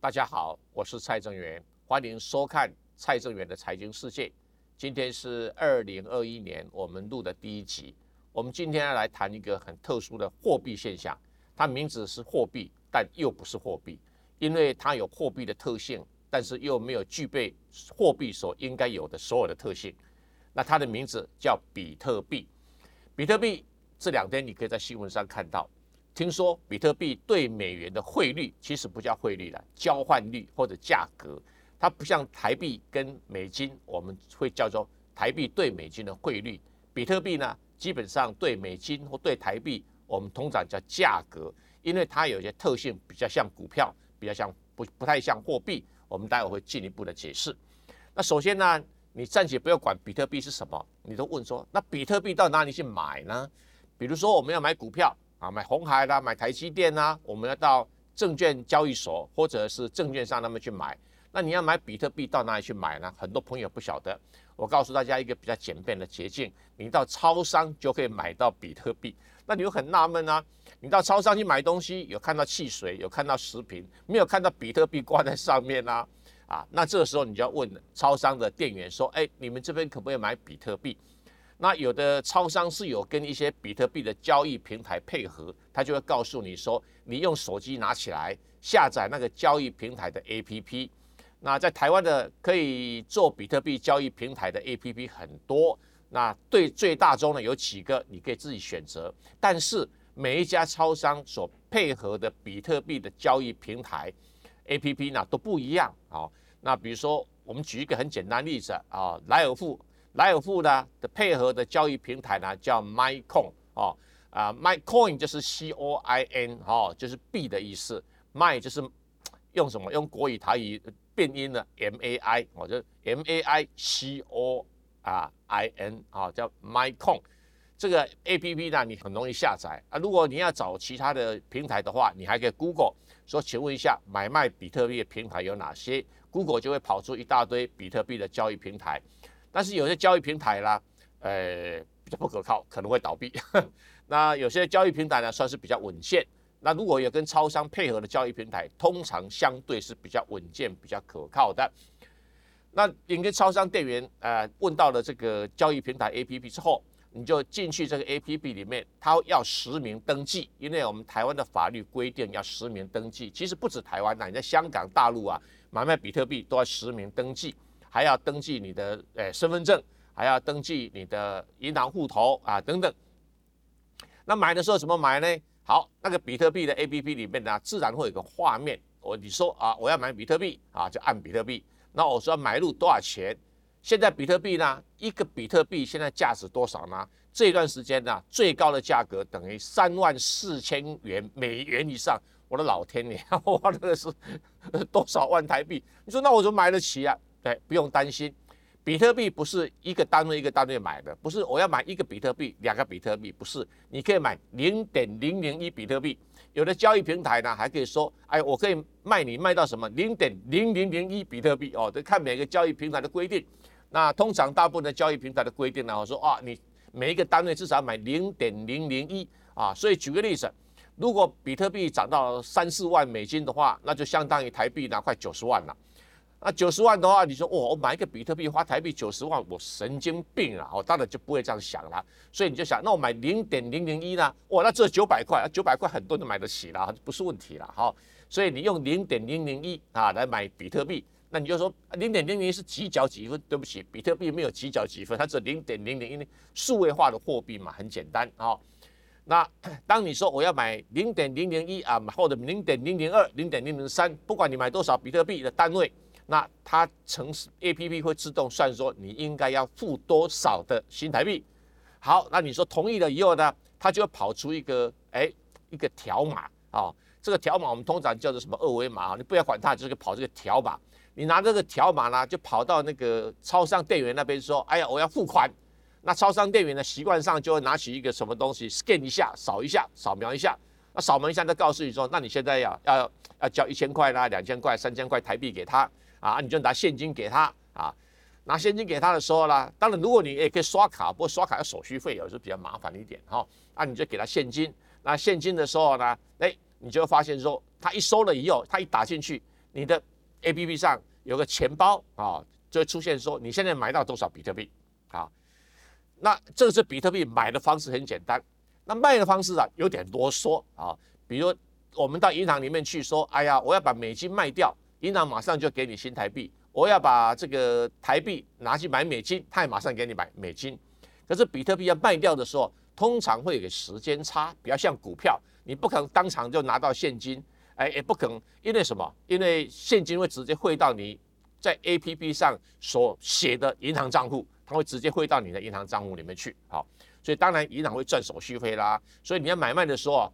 大家好，我是蔡正元，欢迎收看蔡正元的财经世界。今天是二零二一年我们录的第一集。我们今天要来谈一个很特殊的货币现象，它名字是货币，但又不是货币，因为它有货币的特性，但是又没有具备货币所应该有的所有的特性。那它的名字叫比特币。比特币这两天你可以在新闻上看到。听说比特币对美元的汇率其实不叫汇率了，交换率或者价格，它不像台币跟美金，我们会叫做台币对美金的汇率。比特币呢，基本上对美金或对台币，我们通常叫价格，因为它有些特性比较像股票，比较像不不太像货币。我们待会会进一步的解释。那首先呢，你暂且不要管比特币是什么，你都问说，那比特币到哪里去买呢？比如说我们要买股票。啊，买红海啦，买台积电啦，我们要到证券交易所或者是证券上那么去买。那你要买比特币到哪里去买呢？很多朋友不晓得。我告诉大家一个比较简便的捷径，你到超商就可以买到比特币。那你又很纳闷啊，你到超商去买东西，有看到汽水，有看到食品，没有看到比特币挂在上面啊？啊，那这个时候你就要问超商的店员说：“哎，你们这边可不可以买比特币？”那有的超商是有跟一些比特币的交易平台配合，他就会告诉你说，你用手机拿起来下载那个交易平台的 APP。那在台湾的可以做比特币交易平台的 APP 很多，那对最大宗的有几个你可以自己选择，但是每一家超商所配合的比特币的交易平台 APP 呢都不一样啊。那比如说我们举一个很简单例子啊，莱尔富。莱尔富呢的配合的交易平台呢叫 MyCoin 哦啊 MyCoin 就是 C O I N 哦就是币的意思，My 就是用什么用国语台语变音的 M A I 哦就 M A I C O 啊 I N 啊叫 MyCoin 这个 A P P 呢你很容易下载啊如果你要找其他的平台的话，你还可以 Google 说请问一下买卖比特币的平台有哪些，Google 就会跑出一大堆比特币的交易平台。但是有些交易平台啦，呃，比较不可靠，可能会倒闭。那有些交易平台呢，算是比较稳健。那如果有跟超商配合的交易平台，通常相对是比较稳健、比较可靠的。那你跟超商店员呃问到了这个交易平台 APP 之后，你就进去这个 APP 里面，它要实名登记，因为我们台湾的法律规定要实名登记。其实不止台湾呐，你在香港、大陆啊买卖比特币都要实名登记。还要登记你的诶身份证，还要登记你的银行户头啊等等。那买的时候怎么买呢？好，那个比特币的 A P P 里面呢，自然会有个画面。我你说啊，我要买比特币啊，就按比特币。那我说买入多少钱？现在比特币呢，一个比特币现在价值多少呢？这段时间呢，最高的价格等于三万四千元美元以上。我的老天爷，我那个是多少万台币？你说那我怎么买得起啊？对，不用担心，比特币不是一个单位一个单位买的，不是我要买一个比特币、两个比特币，不是，你可以买零点零零一比特币。有的交易平台呢，还可以说，哎，我可以卖你卖到什么零点零零零一比特币哦，得看每个交易平台的规定。那通常大部分的交易平台的规定呢，我说啊，你每一个单位至少买零点零零一啊。所以举个例子，如果比特币涨到三四万美金的话，那就相当于台币呢快九十万了。那九十万的话，你说哇，我买一个比特币花台币九十万，我神经病啊！我当然就不会这样想了。所以你就想，那我买零点零零一呢？哇，那这九百块，九百块很多人买得起了，不是问题了。好，所以你用零点零零一啊来买比特币，那你就说零点零零一是几角几分？对不起，比特币没有几角几分，它是零点零零一，数位化的货币嘛，很简单啊。那 当你说我要买零点零零一啊，或者零点零零二、零点零零三，不管你买多少比特币的单位。那它城市 A P P 会自动算说你应该要付多少的新台币。好，那你说同意了以后呢，它就会跑出一个哎一个条码啊。这个条码我们通常叫做什么二维码啊？你不要管它，就是跑这个条码。你拿这个条码呢，就跑到那个超商店员那边说：“哎呀，我要付款。”那超商店员呢，习惯上就会拿起一个什么东西，scan 一下，扫一下，扫描一下。那扫描一下，再告诉你说：“那你现在要要要交一千块啦，两千块、三千块台币给他。”啊，你就拿现金给他啊，拿现金给他的时候呢，当然如果你也可以刷卡，不过刷卡要手续费，有时候比较麻烦一点哈。那你就给他现金，那现金的时候呢，哎，你就会发现说，他一收了以后，他一打进去，你的 A P P 上有个钱包啊，就会出现说你现在买到多少比特币啊？那这个是比特币买的方式很简单，那卖的方式啊有点啰嗦啊。比如我们到银行里面去说，哎呀，我要把美金卖掉，银行马上就给你新台币；我要把这个台币拿去买美金，他也马上给你买美金。可是比特币要卖掉的时候，通常会有个时间差，比较像股票，你不可能当场就拿到现金，哎，也不可能，因为什么？因为现金会直接汇到你在 A P P 上所写的银行账户。它会直接汇到你的银行账户里面去，好，所以当然银行会赚手续费啦。所以你要买卖的时候，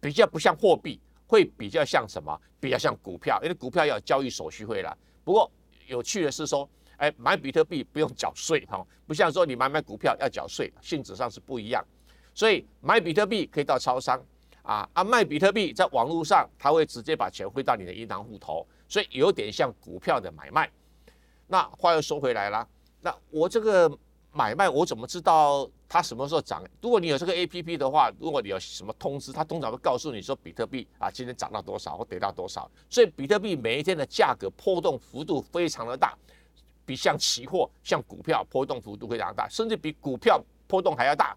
比较不像货币，会比较像什么？比较像股票，因为股票要交易手续费啦。不过有趣的是说，哎，买比特币不用缴税哈，不像说你买买股票要缴税，性质上是不一样。所以买比特币可以到超商啊，啊卖比特币在网络上，他会直接把钱汇到你的银行户头，所以有点像股票的买卖。那话又说回来了。那我这个买卖，我怎么知道它什么时候涨？如果你有这个 A P P 的话，如果你有什么通知，它通常会告诉你说比特币啊今天涨到多少或跌到多少。所以比特币每一天的价格波动幅度非常的大，比像期货、像股票波动幅度非常大，甚至比股票波动还要大。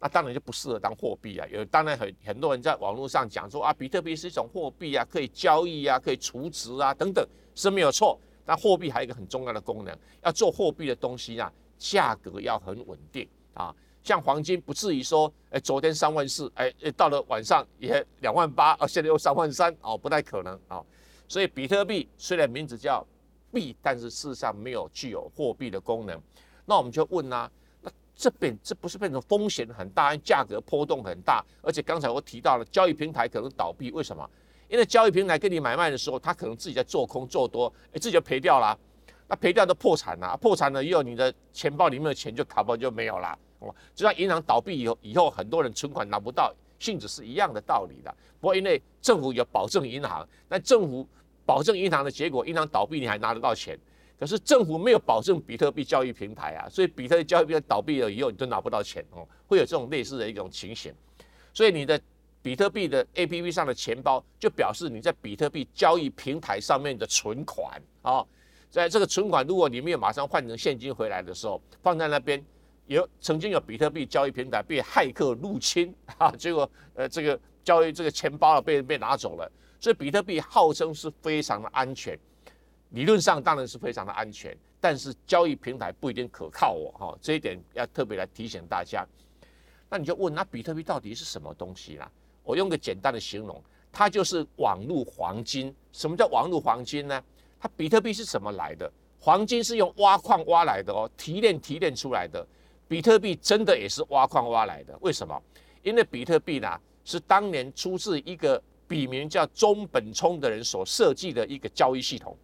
那当然就不适合当货币啊。有当然很很多人在网络上讲说啊，比特币是一种货币啊，可以交易啊，可以储值啊等等，是没有错。那货币还有一个很重要的功能，要做货币的东西啊，价格要很稳定啊。像黄金不至于说，哎，昨天三万四，哎，到了晚上也两万八，啊，现在又三万三，哦，不太可能啊。所以比特币虽然名字叫币，但是事实上没有具有货币的功能。那我们就问啦，那这边这不是变成风险很大，价格波动很大，而且刚才我提到了交易平台可能倒闭，为什么？因为交易平台跟你买卖的时候，他可能自己在做空做多，哎，自己就赔掉了，那赔掉都破产了，破产了以后，你的钱包里面的钱就卡包就没有了，哦，就像银行倒闭以后，以后很多人存款拿不到，性质是一样的道理的。不过因为政府有保证银行，那政府保证银行的结果，银行倒闭你还拿得到钱，可是政府没有保证比特币交易平台啊，所以比特币交易平台倒闭了以后，你都拿不到钱哦，会有这种类似的一种情形，所以你的。比特币的 A P P 上的钱包就表示你在比特币交易平台上面的存款啊，在这个存款，如果你没有马上换成现金回来的时候，放在那边有曾经有比特币交易平台被骇客入侵啊，结果呃这个交易这个钱包啊被被拿走了，所以比特币号称是非常的安全，理论上当然是非常的安全，但是交易平台不一定可靠哦，哈，这一点要特别来提醒大家。那你就问，那比特币到底是什么东西啦？我用个简单的形容，它就是网络黄金。什么叫网络黄金呢？它比特币是怎么来的？黄金是用挖矿挖来的哦，提炼提炼出来的。比特币真的也是挖矿挖来的。为什么？因为比特币呢是当年出自一个笔名叫中本聪的人所设计的一个交易系统。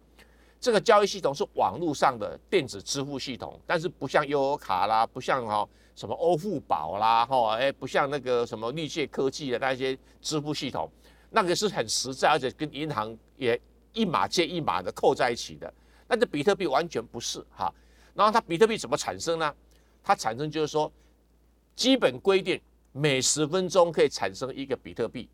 这个交易系统是网络上的电子支付系统，但是不像悠游卡啦，不像哈。什么欧付宝啦，哈，哎，不像那个什么绿界科技的那些支付系统，那个是很实在，而且跟银行也一码接一码的扣在一起的。但这比特币完全不是哈。然后它比特币怎么产生呢？它产生就是说，基本规定每十分钟可以产生一个比特币。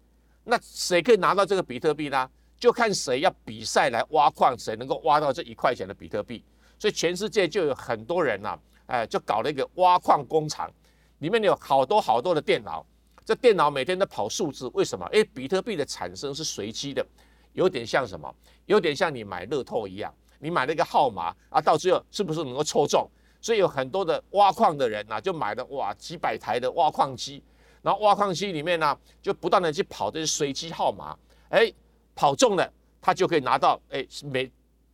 那谁可以拿到这个比特币呢？就看谁要比赛来挖矿，谁能够挖到这一块钱的比特币。所以全世界就有很多人呐。哎，就搞了一个挖矿工厂，里面有好多好多的电脑，这电脑每天都跑数字。为什么？哎，比特币的产生是随机的，有点像什么？有点像你买乐透一样，你买了一个号码啊，到最后是不是能够抽中？所以有很多的挖矿的人呐，就买了哇几百台的挖矿机，然后挖矿机里面呢，就不断的去跑这些随机号码，哎，跑中了，他就可以拿到哎每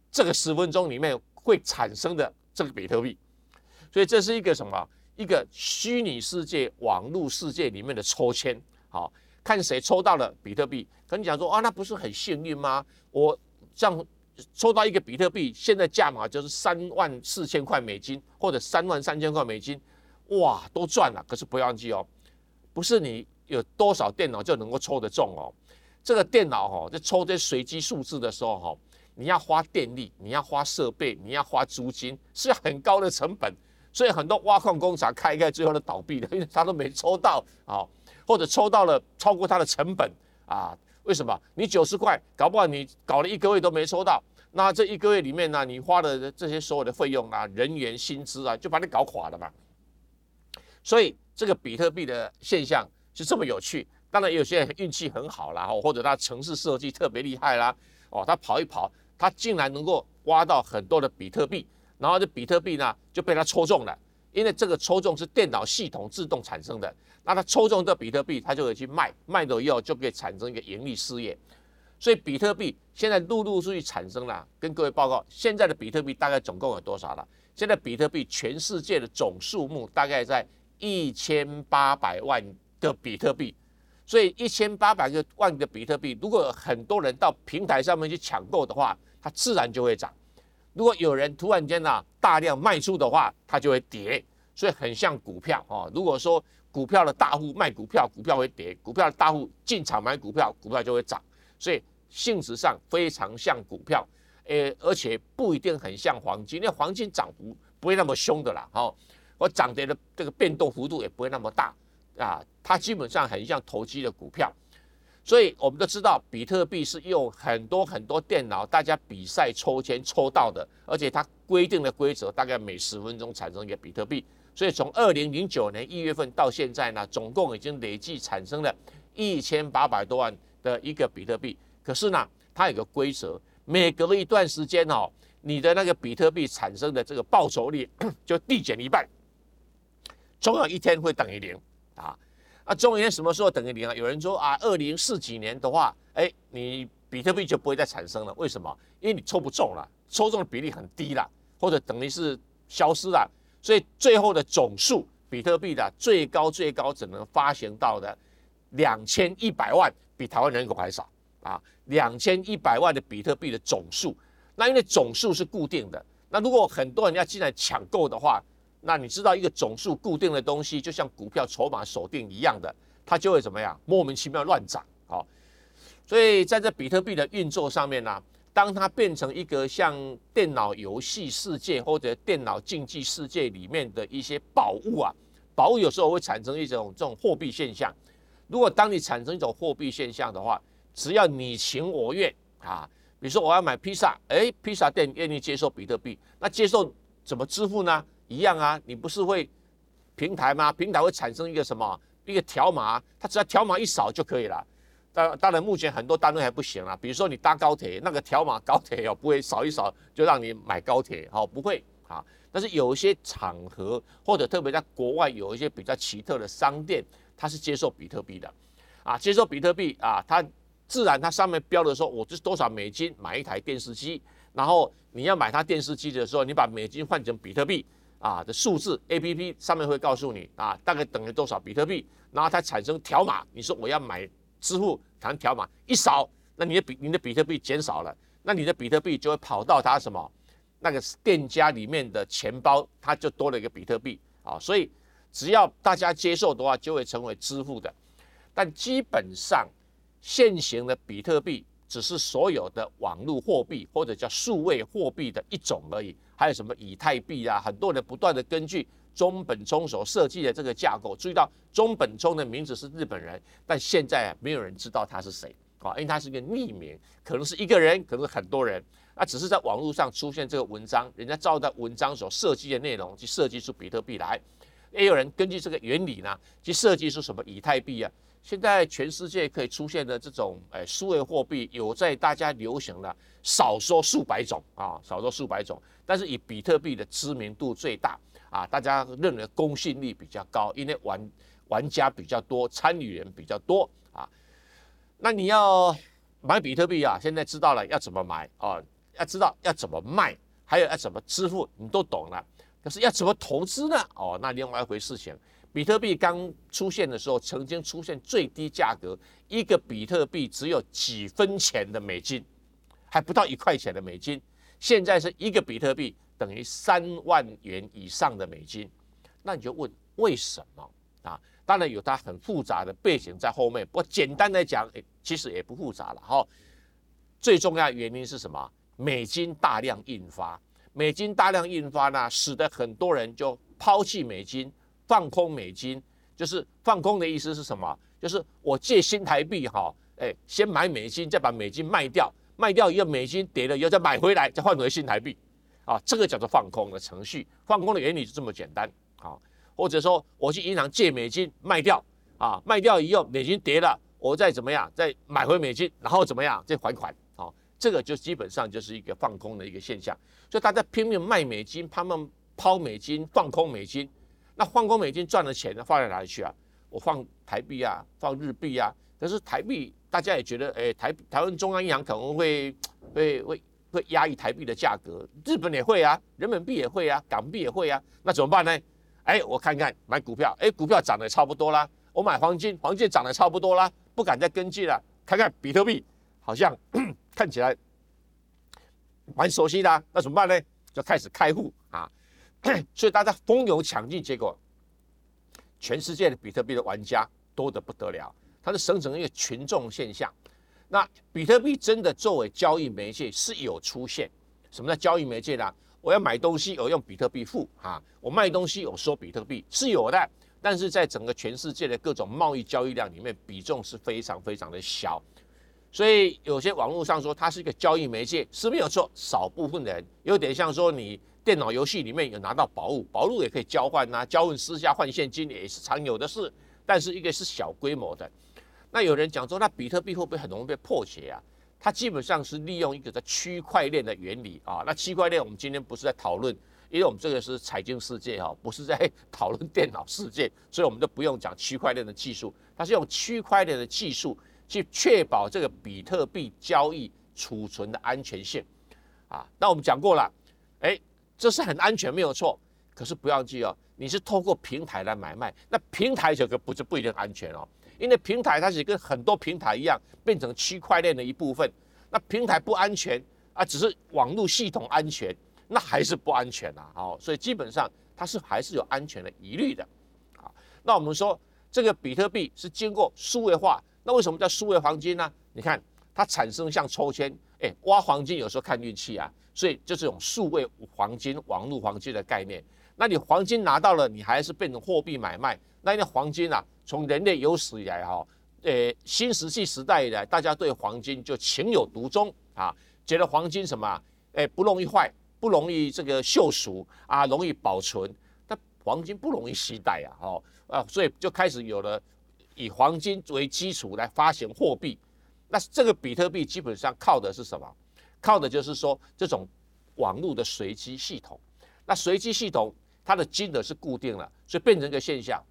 这个十分钟里面会产生的这个比特币。所以这是一个什么？一个虚拟世界、网络世界里面的抽签，好看谁抽到了比特币。跟你讲说啊，那不是很幸运吗？我像抽到一个比特币，现在价码就是三万四千块美金，或者三万三千块美金，哇，都赚了。可是不要忘记哦，不是你有多少电脑就能够抽得中哦。这个电脑哈，在抽这随机数字的时候哈，你要花电力，你要花设备，你要花租金，是很高的成本。所以很多挖矿工厂开开，最后都倒闭了，因为他都没抽到啊，或者抽到了超过他的成本啊，为什么？你九十块，搞不好你搞了一个月都没收到，那这一个月里面呢，你花的这些所有的费用啊、人员薪资啊，就把你搞垮了嘛。所以这个比特币的现象是这么有趣。当然，有些人运气很好啦，或者他城市设计特别厉害啦，哦，他跑一跑，他竟然能够挖到很多的比特币，然后这比特币呢就被他抽中了。因为这个抽中是电脑系统自动产生的，那他抽中这比特币，他就可以去卖，卖了以后就可以产生一个盈利事业。所以比特币现在陆陆续续产生了，跟各位报告，现在的比特币大概总共有多少了？现在比特币全世界的总数目大概在一千八百万个比特币。所以一千八百个万个比特币，如果很多人到平台上面去抢购的话，它自然就会涨；如果有人突然间呢大量卖出的话，它就会跌。所以很像股票哦。如果说股票的大户卖股票，股票会跌；股票的大户进场买股票，股票就会涨。所以性质上非常像股票，诶，而且不一定很像黄金，因为黄金涨幅不会那么凶的啦。哦，我涨跌的这个变动幅度也不会那么大。啊，它基本上很像投机的股票，所以我们都知道，比特币是用很多很多电脑大家比赛抽签抽到的，而且它规定的规则大概每十分钟产生一个比特币，所以从二零零九年一月份到现在呢，总共已经累计产生了一千八百多万的一个比特币。可是呢，它有个规则，每隔一段时间哦，你的那个比特币产生的这个报酬率 就递减一半，总有一天会等于零。啊，那中元什么时候等于零啊？有人说啊，二零四几年的话，哎，你比特币就不会再产生了。为什么？因为你抽不中了，抽中的比例很低了，或者等于是消失了。所以最后的总数，比特币的最高最高只能发行到的两千一百万，比台湾人口还少啊！两千一百万的比特币的总数，那因为总数是固定的，那如果很多人要进来抢购的话，那你知道一个总数固定的东西，就像股票筹码锁定一样的，它就会怎么样？莫名其妙乱涨，好。所以在这比特币的运作上面呢，当它变成一个像电脑游戏世界或者电脑竞技世界里面的一些宝物啊，宝物有时候会产生一种这种货币现象。如果当你产生一种货币现象的话，只要你情我愿啊，比如说我要买披萨，哎，披萨店愿意接受比特币，那接受怎么支付呢？一样啊，你不是会平台吗？平台会产生一个什么一个条码，它只要条码一扫就可以了。当当然，目前很多单位还不行啊。比如说你搭高铁，那个条码高铁哦不会扫一扫就让你买高铁，哦不会啊。但是有一些场合或者特别在国外有一些比较奇特的商店，它是接受比特币的啊，接受比特币啊，它自然它上面标的说，我是多少美金买一台电视机，然后你要买它电视机的时候，你把美金换成比特币。啊的数字 A P P 上面会告诉你啊，大概等于多少比特币，然后它产生条码，你说我要买支付弹条码一扫，那你的比你的比特币减少了，那你的比特币就会跑到它什么那个店家里面的钱包，它就多了一个比特币。啊，所以只要大家接受的话，就会成为支付的，但基本上现行的比特币只是所有的网络货币或者叫数位货币的一种而已。还有什么以太币啊？很多人不断的根据中本聪所设计的这个架构，注意到中本聪的名字是日本人，但现在没有人知道他是谁啊，因为他是一个匿名，可能是一个人，可能是很多人，那只是在网络上出现这个文章，人家照着文章所设计的内容去设计出比特币来，也有人根据这个原理呢去设计出什么以太币啊。现在全世界可以出现的这种诶数位货币，有在大家流行的少说数百种啊，少说数百种。但是以比特币的知名度最大啊，大家认为公信力比较高，因为玩玩家比较多，参与人比较多啊。那你要买比特币啊，现在知道了要怎么买啊，要知道要怎么卖，还有要怎么支付，你都懂了。可是要怎么投资呢？哦，那另外一回事情。比特币刚出现的时候，曾经出现最低价格，一个比特币只有几分钱的美金，还不到一块钱的美金。现在是一个比特币等于三万元以上的美金，那你就问为什么啊？当然有它很复杂的背景在后面，不过简单来讲，其实也不复杂了哈。最重要的原因是什么？美金大量印发，美金大量印发呢，使得很多人就抛弃美金。放空美金，就是放空的意思是什么？就是我借新台币哈，哎，先买美金，再把美金卖掉，卖掉以后美金跌了以后再买回来，再换回新台币，啊，这个叫做放空的程序。放空的原理就这么简单，啊，或者说我去银行借美金卖掉，啊，卖掉以后美金跌了，我再怎么样再买回美金，然后怎么样再还款，啊，这个就基本上就是一个放空的一个现象。所以大家拼命卖美金，他们抛美金，放空美金，那放空美金赚的钱呢，放在哪里去啊？我放台币啊，放日币啊。可是台币，大家也觉得，哎，台台湾中央银行可能会会会会压抑台币的价格，日本也会啊，人民币也会啊，港币也会啊，那怎么办呢？哎，我看看买股票，哎，股票涨得差不多啦，我买黄金，黄金涨得差不多啦，不敢再跟进了。看看比特币，好像 看起来蛮熟悉的，那怎么办呢？就开始开户啊，所以大家蜂拥抢进，结果全世界的比特币的玩家多得不得了。它是生成一个群众现象，那比特币真的作为交易媒介是有出现。什么叫交易媒介呢？我要买东西，我用比特币付啊；我卖东西，我收比特币是有的。但是在整个全世界的各种贸易交易量里面，比重是非常非常的小。所以有些网络上说它是一个交易媒介是没有错，少部分人有点像说你电脑游戏里面有拿到宝物，宝物也可以交换呐，交换私下换现金也是常有的事。但是一个是小规模的。那有人讲说，那比特币会不会很容易被破解啊？它基本上是利用一个在区块链的原理啊。那区块链我们今天不是在讨论，因为我们这个是财经世界哈，不是在讨论电脑世界，所以我们就不用讲区块链的技术。它是用区块链的技术去确保这个比特币交易储存的安全性啊。那我们讲过了，哎，这是很安全没有错，可是不要记哦，你是透过平台来买卖，那平台这个不是不一定安全哦。因为平台它是跟很多平台一样，变成区块链的一部分。那平台不安全啊，只是网络系统安全，那还是不安全呐。好，所以基本上它是还是有安全的疑虑的。好，那我们说这个比特币是经过数位化，那为什么叫数位黄金呢？你看它产生像抽签，哎，挖黄金有时候看运气啊，所以就这种数位黄金、网络黄金的概念。那你黄金拿到了，你还是变成货币买卖？那那黄金啊，从人类有史以来哈，呃，新石器时代以来，大家对黄金就情有独钟啊，觉得黄金什么，哎，不容易坏，不容易这个锈蚀啊，容易保存。但黄金不容易携带啊，哦啊，所以就开始有了以黄金为基础来发行货币。那这个比特币基本上靠的是什么？靠的就是说这种网络的随机系统。那随机系统。它的金额是固定了，所以变成一个现象。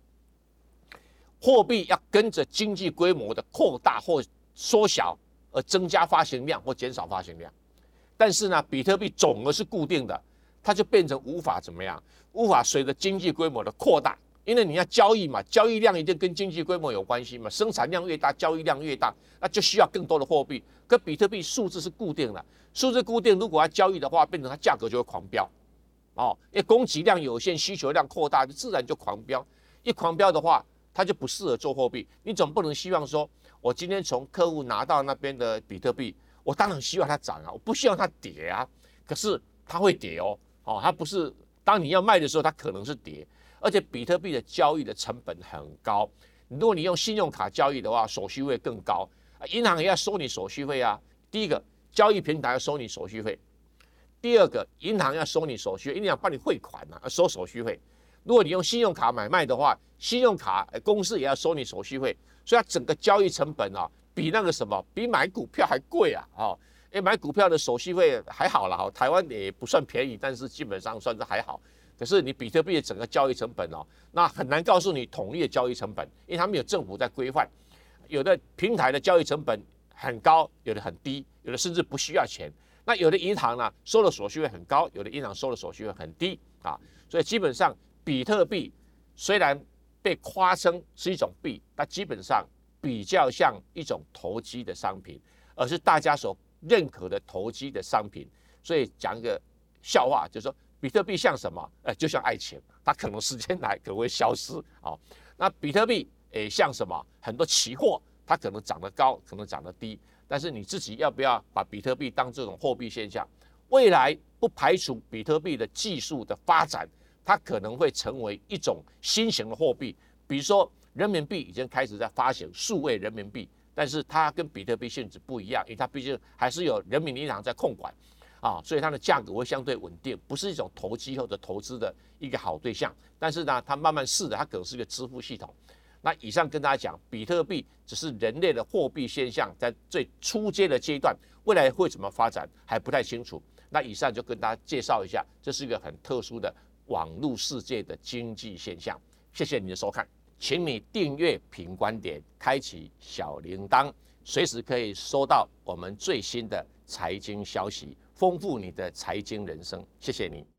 货币要跟着经济规模的扩大或缩小而增加发行量或减少发行量。但是呢，比特币总额是固定的，它就变成无法怎么样，无法随着经济规模的扩大，因为你要交易嘛，交易量一定跟经济规模有关系嘛，生产量越大，交易量越大，那就需要更多的货币。可比特币数字是固定的，数字固定，如果要交易的话，变成它价格就会狂飙。哦，因为供给量有限，需求量扩大，就自然就狂飙。一狂飙的话，它就不适合做货币。你总不能希望说，我今天从客户拿到那边的比特币，我当然希望它涨啊，我不希望它跌啊。可是它会跌哦，哦，它不是当你要卖的时候，它可能是跌。而且比特币的交易的成本很高，如果你用信用卡交易的话，手续费更高，银行也要收你手续费啊。第一个，交易平台要收你手续费。第二个，银行要收你手续费，银行帮你汇款啊，收手续费。如果你用信用卡买卖的话，信用卡公司也要收你手续费，所以它整个交易成本啊，比那个什么，比买股票还贵啊！哦，哎，买股票的手续费还好了哈，台湾也不算便宜，但是基本上算是还好。可是你比特币的整个交易成本哦，那很难告诉你统一的交易成本，因为他们有政府在规范，有的平台的交易成本很高，有的很低，有的甚至不需要钱。那有的银行呢收的手续费很高，有的银行收的手续费很低啊，所以基本上比特币虽然被夸称是一种币，但基本上比较像一种投机的商品，而是大家所认可的投机的商品。所以讲一个笑话，就是说比特币像什么？呃，就像爱情，它可能时间来可能会消失啊。那比特币诶像什么？很多期货，它可能涨得高，可能涨得低。但是你自己要不要把比特币当这种货币现象？未来不排除比特币的技术的发展，它可能会成为一种新型的货币。比如说，人民币已经开始在发行数位人民币，但是它跟比特币性质不一样，因为它毕竟还是有人民银行在控管啊，所以它的价格会相对稳定，不是一种投机或者投资的一个好对象。但是呢，它慢慢试的，它可能是一个支付系统。那以上跟大家讲，比特币只是人类的货币现象，在最初阶的阶段，未来会怎么发展还不太清楚。那以上就跟大家介绍一下，这是一个很特殊的网络世界的经济现象。谢谢你的收看，请你订阅评观点，开启小铃铛，随时可以收到我们最新的财经消息，丰富你的财经人生。谢谢你。